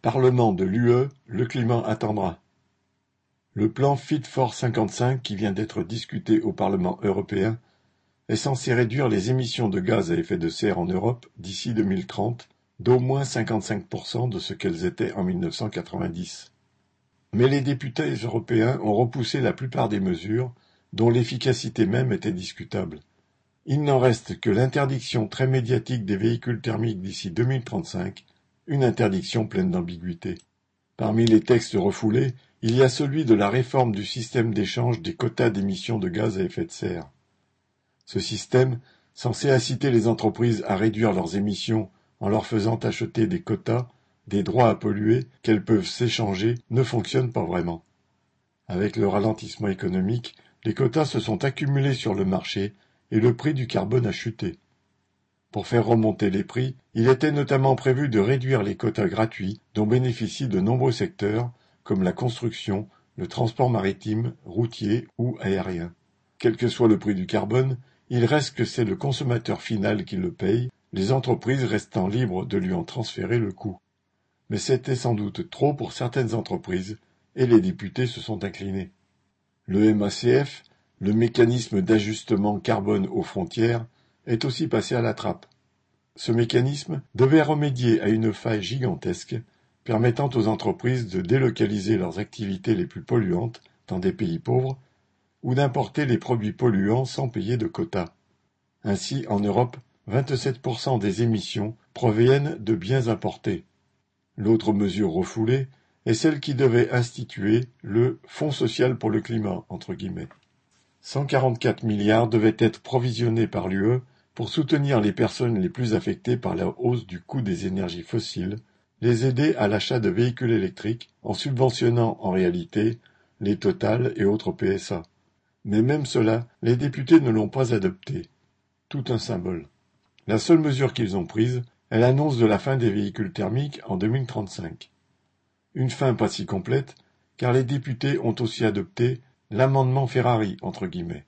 Parlement de l'UE, le climat attendra. Le plan Fit for 55 qui vient d'être discuté au Parlement européen est censé réduire les émissions de gaz à effet de serre en Europe d'ici 2030 d'au moins 55% de ce qu'elles étaient en 1990. Mais les députés européens ont repoussé la plupart des mesures dont l'efficacité même était discutable. Il n'en reste que l'interdiction très médiatique des véhicules thermiques d'ici 2035 une interdiction pleine d'ambiguïté. Parmi les textes refoulés, il y a celui de la réforme du système d'échange des quotas d'émissions de gaz à effet de serre. Ce système, censé inciter les entreprises à réduire leurs émissions en leur faisant acheter des quotas, des droits à polluer qu'elles peuvent s'échanger, ne fonctionne pas vraiment. Avec le ralentissement économique, les quotas se sont accumulés sur le marché et le prix du carbone a chuté. Pour faire remonter les prix, il était notamment prévu de réduire les quotas gratuits dont bénéficient de nombreux secteurs comme la construction, le transport maritime, routier ou aérien. Quel que soit le prix du carbone, il reste que c'est le consommateur final qui le paye, les entreprises restant libres de lui en transférer le coût. Mais c'était sans doute trop pour certaines entreprises, et les députés se sont inclinés. Le MACF, le mécanisme d'ajustement carbone aux frontières, est aussi passé à la trappe. Ce mécanisme devait remédier à une faille gigantesque permettant aux entreprises de délocaliser leurs activités les plus polluantes dans des pays pauvres ou d'importer les produits polluants sans payer de quotas. Ainsi, en Europe, 27% des émissions proviennent de biens importés. L'autre mesure refoulée est celle qui devait instituer le Fonds social pour le climat, entre guillemets. 144 milliards devaient être provisionnés par l'UE pour soutenir les personnes les plus affectées par la hausse du coût des énergies fossiles, les aider à l'achat de véhicules électriques en subventionnant en réalité les Total et autres PSA. Mais même cela, les députés ne l'ont pas adopté. Tout un symbole. La seule mesure qu'ils ont prise est l'annonce de la fin des véhicules thermiques en 2035. Une fin pas si complète, car les députés ont aussi adopté l'amendement Ferrari, entre guillemets.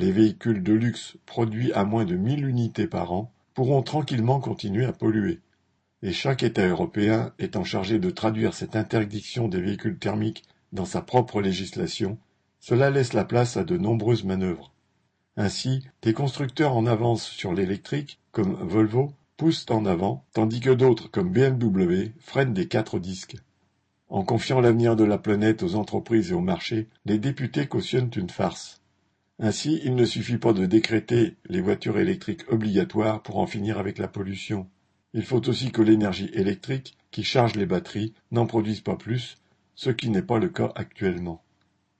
Les véhicules de luxe produits à moins de 1000 unités par an pourront tranquillement continuer à polluer. Et chaque État européen étant chargé de traduire cette interdiction des véhicules thermiques dans sa propre législation, cela laisse la place à de nombreuses manœuvres. Ainsi, des constructeurs en avance sur l'électrique, comme Volvo, poussent en avant, tandis que d'autres, comme BMW, freinent des quatre disques. En confiant l'avenir de la planète aux entreprises et aux marchés, les députés cautionnent une farce. Ainsi, il ne suffit pas de décréter les voitures électriques obligatoires pour en finir avec la pollution. Il faut aussi que l'énergie électrique, qui charge les batteries, n'en produise pas plus, ce qui n'est pas le cas actuellement.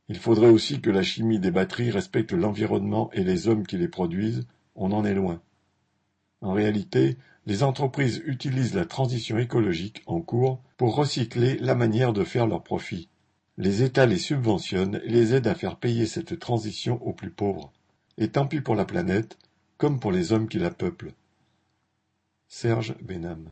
Il faudrait aussi que la chimie des batteries respecte l'environnement et les hommes qui les produisent, on en est loin. En réalité, les entreprises utilisent la transition écologique en cours pour recycler la manière de faire leurs profits. Les États les subventionnent et les aident à faire payer cette transition aux plus pauvres. Et tant pis pour la planète, comme pour les hommes qui la peuplent. Serge Benham